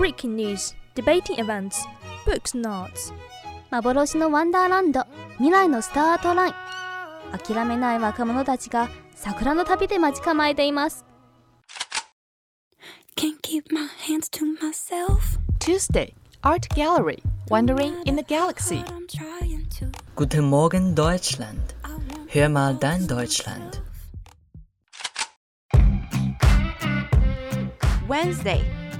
Breaking news, debating events, books notes. 幻のワンダーランド未来のスタートライン諦めない若者たちが桜の旅で待ち構えています Can't keep my hands to myself. Tuesday, Art Gallery, Wandering in the Galaxy. Guten Morgen Deutschland. Hör mal dein Deutschland. Wednesday,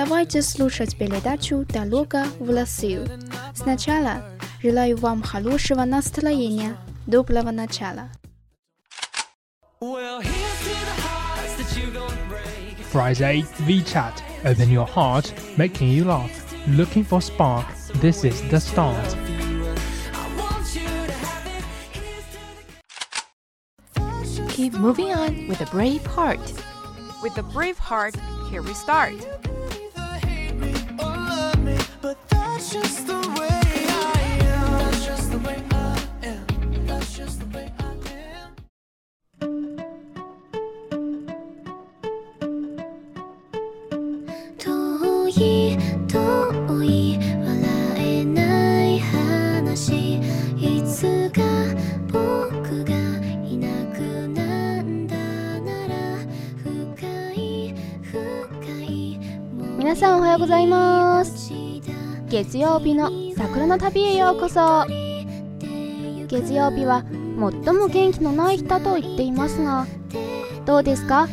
Давайте слушать передачу «Дорога в Россию». Сначала желаю вам хорошего настроения, доброго начала. Friday VChat. Open your heart, making you laugh. Looking for spark. This is the start. Keep moving on with a brave heart. With a brave heart, here we start. " just the 月曜日の桜の旅へようこそ。月曜日は最も元気のない日だと言っていますがどうですか？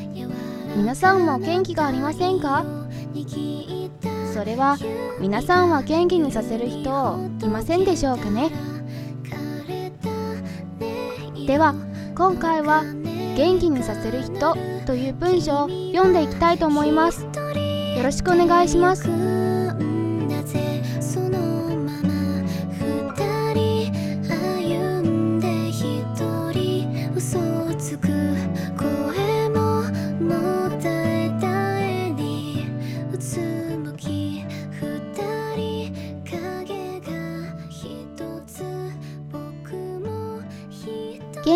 皆さんも元気がありませんか？それは皆さんは元気にさせる人いませんでしょうかね？では今回は元気にさせる人という文章を読んでいきたいと思います。よろしくお願いします。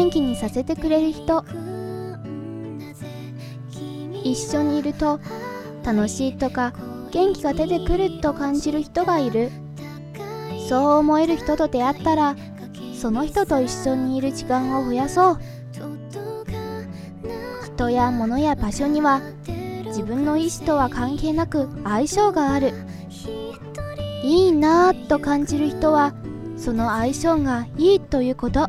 元気にさせてくれる人。一緒にいると楽しいとか元気が出てくると感じる人がいる。そう思える人と出会ったらその人と一緒にいる時間を増やそう。人や物や場所には自分の意思とは関係なく相性がある。いいなぁと感じる人はその相性がいいということ。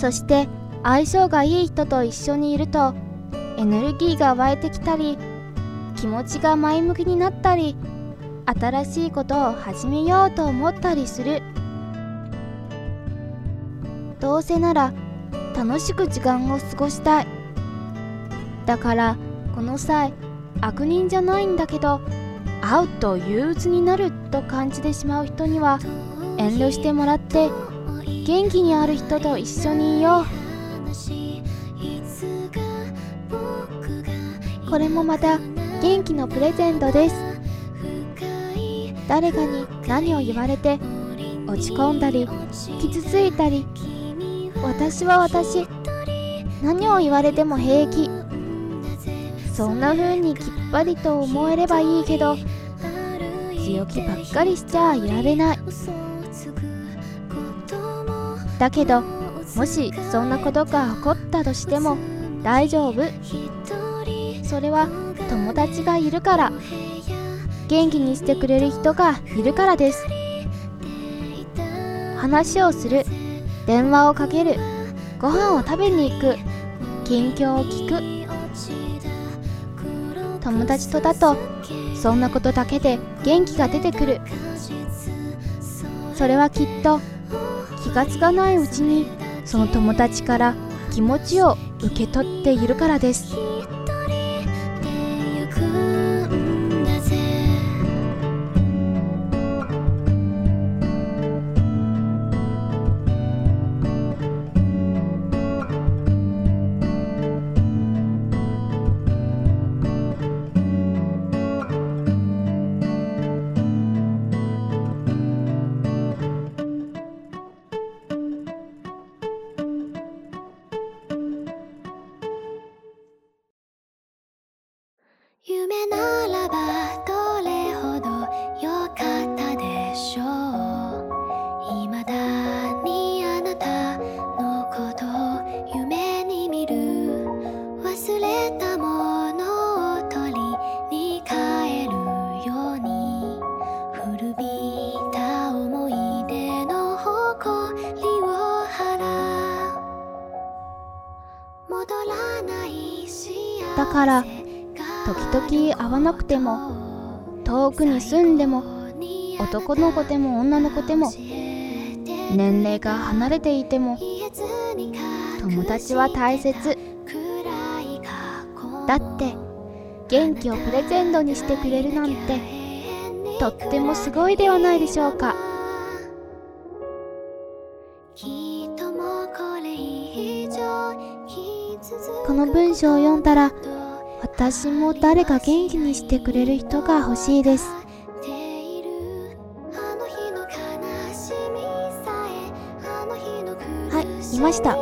そして相性がいい人と一緒にいるとエネルギーが湧いてきたり気持ちが前向きになったり新しいことを始めようと思ったりする。どうせなら楽しく時間を過ごしたい。だからこの際悪人じゃないんだけど会うと憂鬱になると感じてしまう人には遠慮してもらって元気にある人と一緒にいよう。これもまた元気のプレゼントです。誰かに何を言われて落ち込んだり傷ついたり私は私何を言われても平気。そんな風にきっぱりと思えればいいけど強気ばっかりしちゃいられない。だけどもしそんなことが起こったとしても大丈夫。それは友達がいるから。元気にしてくれる人がいるからです。話をする。電話をかける。ご飯を食べに行く。近況を聞く。友達とだとそんなことだけで元気が出てくる。それはきっと気がつかないうちにその友達から気持ちを受け取っているからです。から時々会わなくても遠くに住んでも男の子でも女の子でも年齢が離れていても友達は大切。だって元気をプレゼントにしてくれるなんてとってもすごいではないでしょうか。この文章を読んだら私も誰か元気にしてくれる人が欲しいです。はいいました。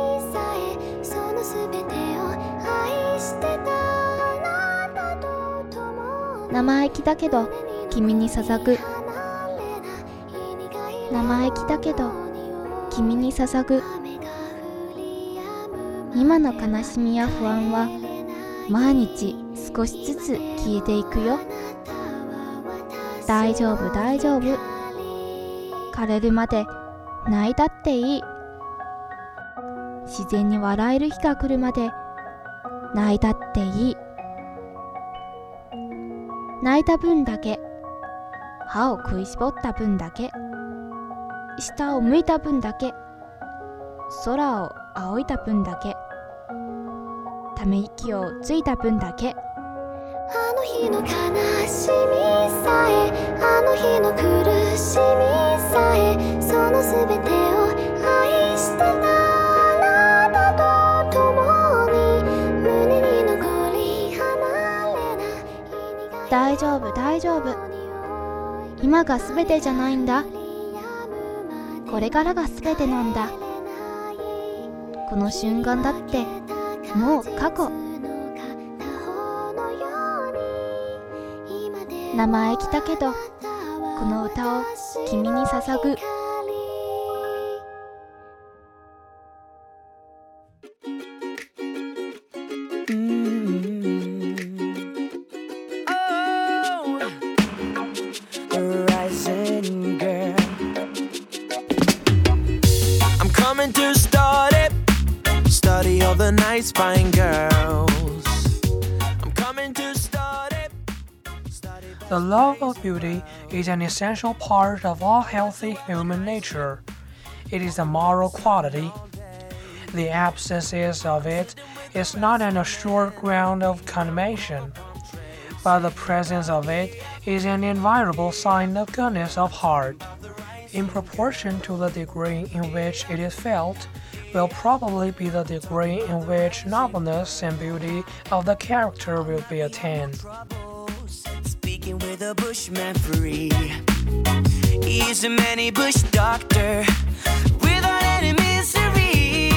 生意気だけど君に捧ぐ。生意気だけど君に捧ぐ。今の悲しみや不安は毎日少しずつ消えていくよ。大丈夫大丈夫。枯れるまで泣いたっていい。自然に笑える日が来るまで泣いたっていい。泣いた分だけ。歯を食いしぼった分だけ。下を向いた分だけ。空を仰いだ分だけ。ため息をついた分だけ。日の悲しみさえあの日の苦しみさえそのすべてを愛してたあなたと共に胸に残り離れない大丈夫大丈夫。今が全てじゃないんだ。これからが全てなんだ。この瞬間だってもう過去。生意気だけどこの歌を君に捧ぐ「nice fine girls. The love of beauty is an essential part of all healthy human nature. It is a moral quality. The absence of it is not an assured ground of condemnation, but the presence of it is an invariable sign of goodness of heart. In proportion to the degree in which it is felt, will probably be the degree in which nobleness and beauty of the character will be attained. A bushman free. He's a many bush doctor without any misery.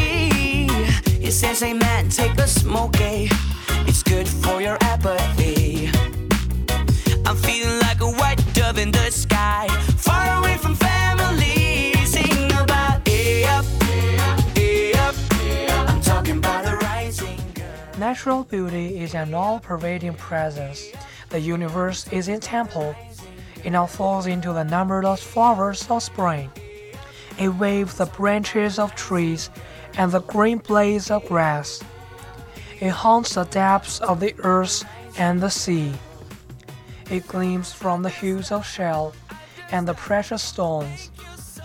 He says, Hey man, take a smoke, eh? It's good for your apathy. I'm feeling like a white dove in the sky, far away from family. Sing about up, up. I'm talking about the rising. Natural beauty is an all pervading presence. The universe is a temple. It now falls into the numberless flowers of spring. It waves the branches of trees and the green blades of grass. It haunts the depths of the earth and the sea. It gleams from the hues of shell and the precious stones.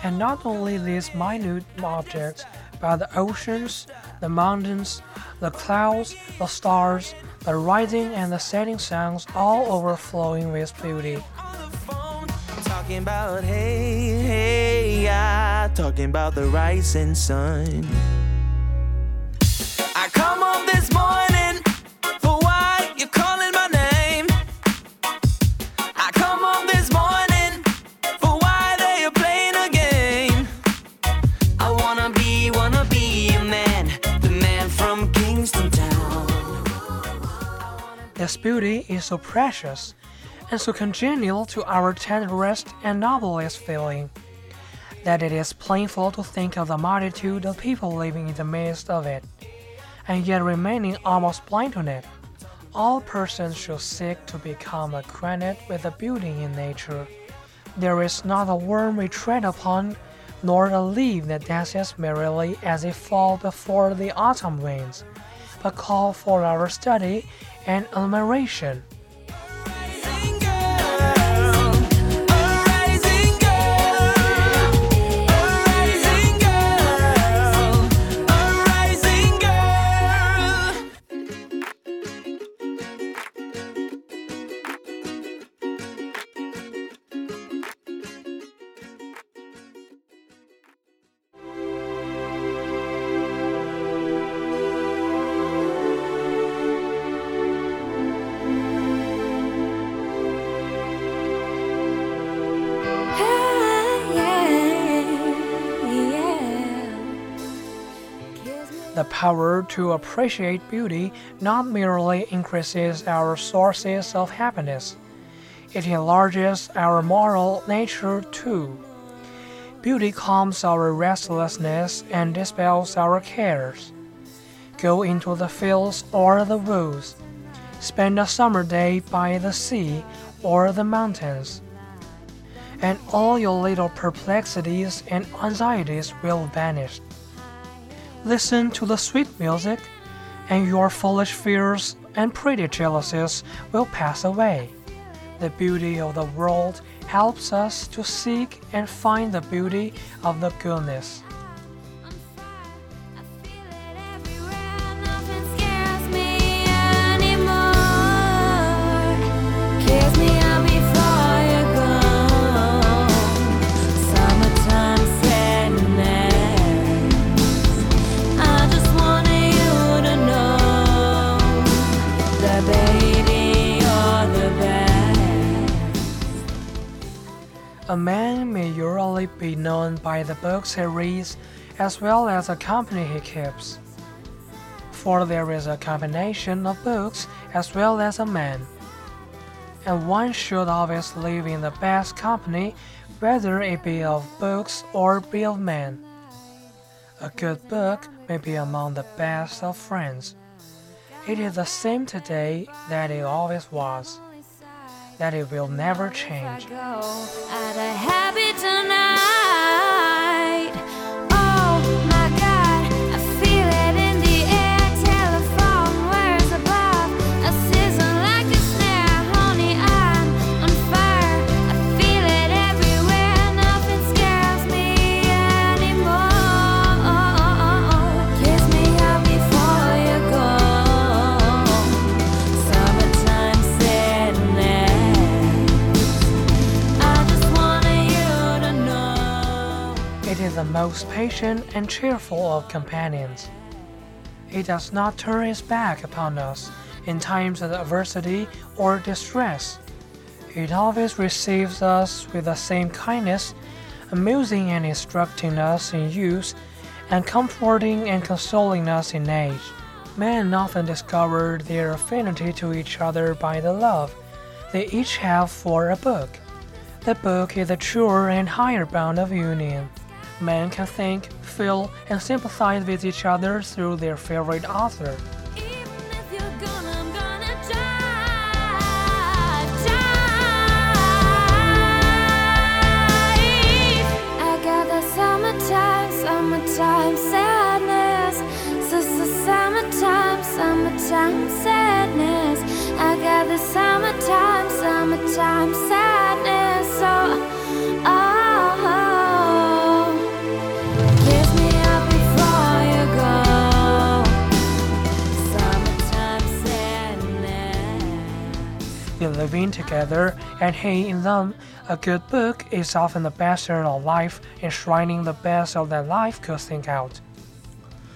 And not only these minute objects, but the oceans, the mountains, the clouds, the stars, the rising and the setting suns all overflowing with beauty. Talking about hey, hey, yeah, talking about the rising sun. Beauty is so precious and so congenial to our tenderest and noblest feeling that it is painful to think of the multitude of people living in the midst of it, and yet remaining almost blind to it. All persons should seek to become acquainted with the beauty in nature. There is not a worm we tread upon, nor a leaf that dances merrily as it falls before the autumn winds, but call for our study and admiration. The power to appreciate beauty not merely increases our sources of happiness, it enlarges our moral nature too. Beauty calms our restlessness and dispels our cares. Go into the fields or the woods. Spend a summer day by the sea or the mountains. And all your little perplexities and anxieties will vanish. Listen to the sweet music, and your foolish fears and pretty jealousies will pass away. The beauty of the world helps us to seek and find the beauty of the goodness. A man may usually be known by the books he reads as well as the company he keeps. For there is a combination of books as well as a man. And one should always live in the best company, whether it be of books or be of men. A good book may be among the best of friends. It is the same today that it always was that it will never change. The most patient and cheerful of companions. It does not turn its back upon us in times of adversity or distress. It always receives us with the same kindness, amusing and instructing us in youth, and comforting and consoling us in age. Men often discover their affinity to each other by the love they each have for a book. The book is the truer and higher bond of union. Men can think, feel, and sympathize with each other through their favorite author. Sadness. I got the summertime, summertime sadness. Living together, and he in them. A good book is often the best of life, enshrining the best of that life could think out.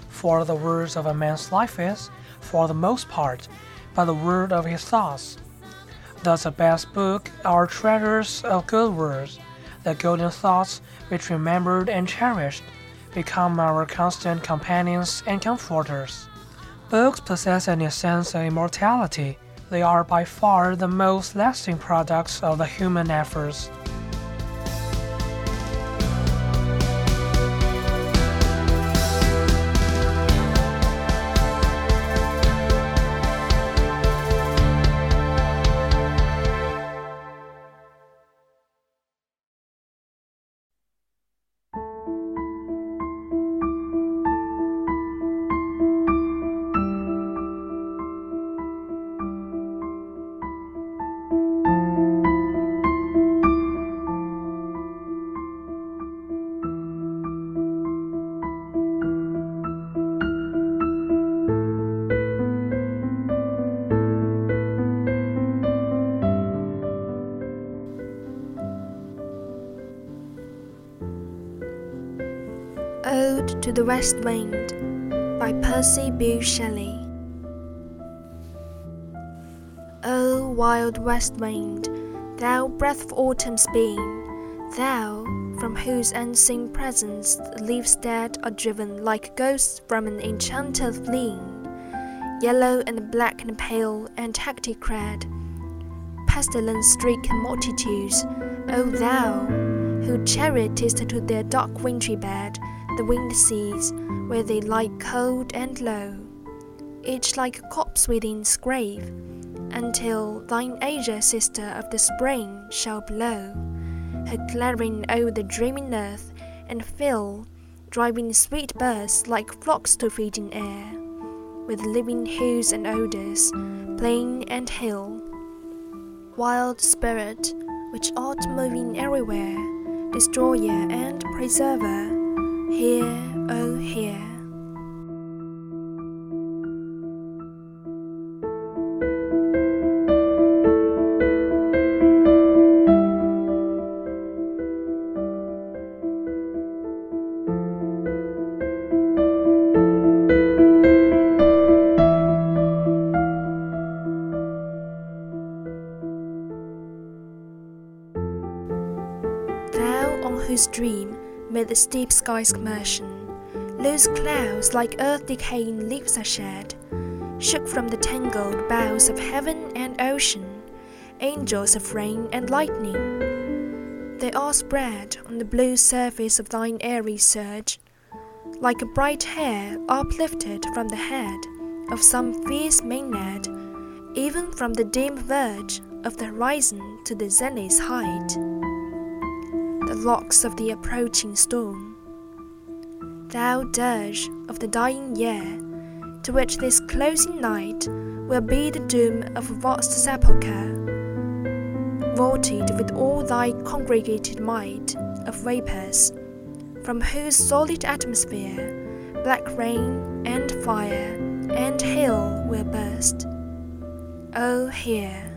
For the words of a man's life is, for the most part, but the word of his thoughts. Thus, the best book are treasures of good words, the golden thoughts which remembered and cherished become our constant companions and comforters. Books possess an essence of immortality. They are by far the most lasting products of the human efforts. The West Wind by Percy Bysshe Shelley. O wild west wind, thou breath of autumn's being, thou from whose unseen presence the leaves dead are driven like ghosts from an enchanted fleeing, yellow and black and pale and hectic clad, pestilence stricken multitudes, O thou who chariotest to their dark wintry bed the winged seas, where they lie cold and low, each like a corpse within its grave, until thine azure sister of the spring shall blow her clarion o'er the dreaming earth, and fill, driving sweet birds like flocks to feed in air, with living hues and odors, plain and hill. Wild spirit, which art moving everywhere, destroyer and preserver, hear, oh on whose dream the steep sky's commotion, loose clouds like earth decaying leaves are shed, shook from the tangled boughs of heaven and ocean, angels of rain and lightning. They are spread on the blue surface of thine airy surge, like a bright hair uplifted from the head of some fierce Maenad, even from the dim verge of the horizon to the zenith's height the locks of the approaching storm. Thou dirge of the dying year, to which this closing night will be the doom of a vast sepulchre, vaulted with all thy congregated might of vapors, from whose solid atmosphere black rain and fire and hail will burst. Oh, hear!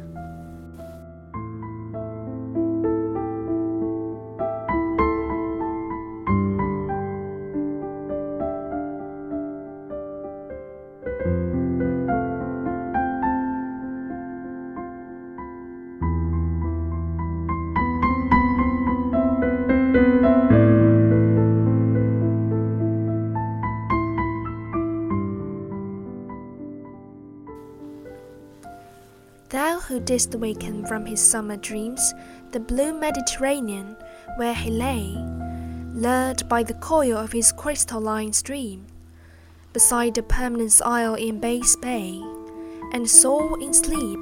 Who didst waken from his summer dreams the blue Mediterranean, where he lay, lured by the coil of his crystalline stream, beside the permanent isle in Bass Bay, and saw in sleep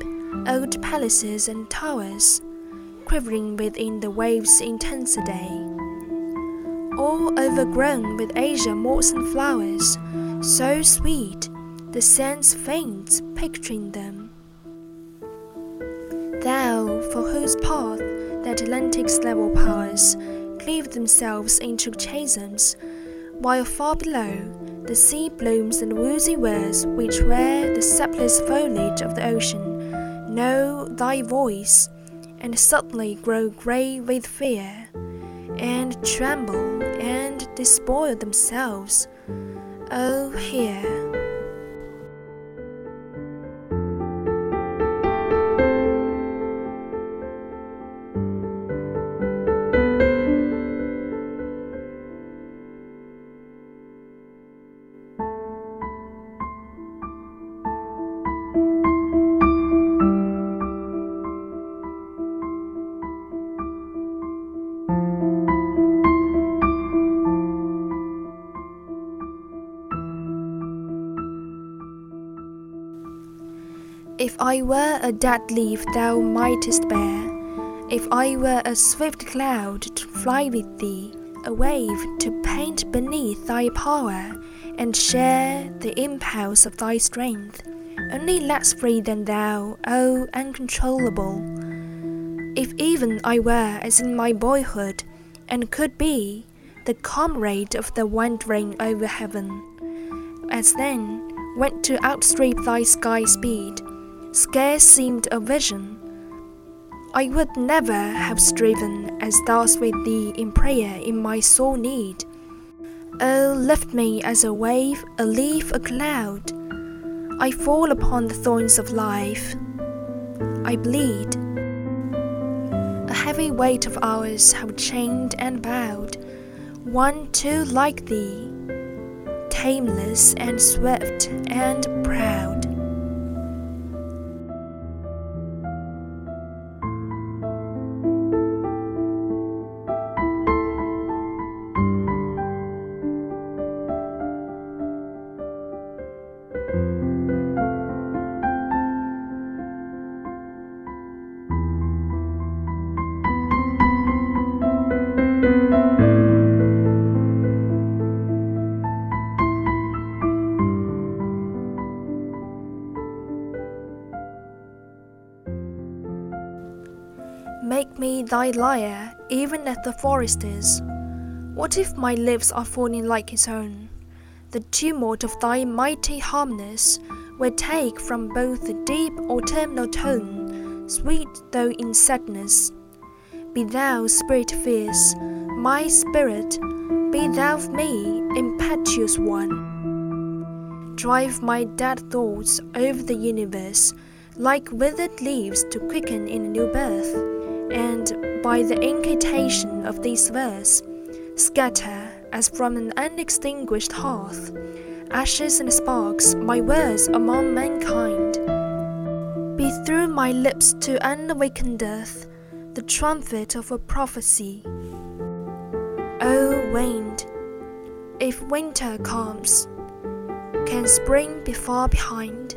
old palaces and towers, quivering within the waves' intensity, all overgrown with azure moss and flowers, so sweet the sense faints picturing them. Thou, for whose path the Atlantic's level powers cleave themselves into chasms, while far below the sea blooms and woozy words which wear the sapless foliage of the ocean know thy voice and suddenly grow grey with fear and tremble and despoil themselves. Oh, hear. I were a dead leaf thou mightest bear, if I were a swift cloud to fly with thee, a wave to paint beneath thy power, and share the impulse of thy strength, only less free than thou, O uncontrollable. If even I were as in my boyhood, and could be the comrade of the wandering over heaven, as then went to outstrip thy sky speed scarce seemed a vision. I would never have striven as thus with thee in prayer in my sore need. Oh, lift me as a wave, a leaf, a cloud. I fall upon the thorns of life. I bleed. A heavy weight of hours have chained and bowed, one too like thee, tameless and swift and proud. Thy lyre, even as the forest is. What if my lips are falling like his own? The tumult of thy mighty harmonies will take from both the deep autumnal tone, sweet though in sadness. Be thou spirit fierce, my spirit, be thou of me, impetuous one. Drive my dead thoughts over the universe like withered leaves to quicken in a new birth and by the incantation of this verse, scatter as from an unextinguished hearth, ashes and sparks, my words among mankind. Be through my lips to unawakened earth the trumpet of a prophecy. O wind, if winter comes, can spring be far behind?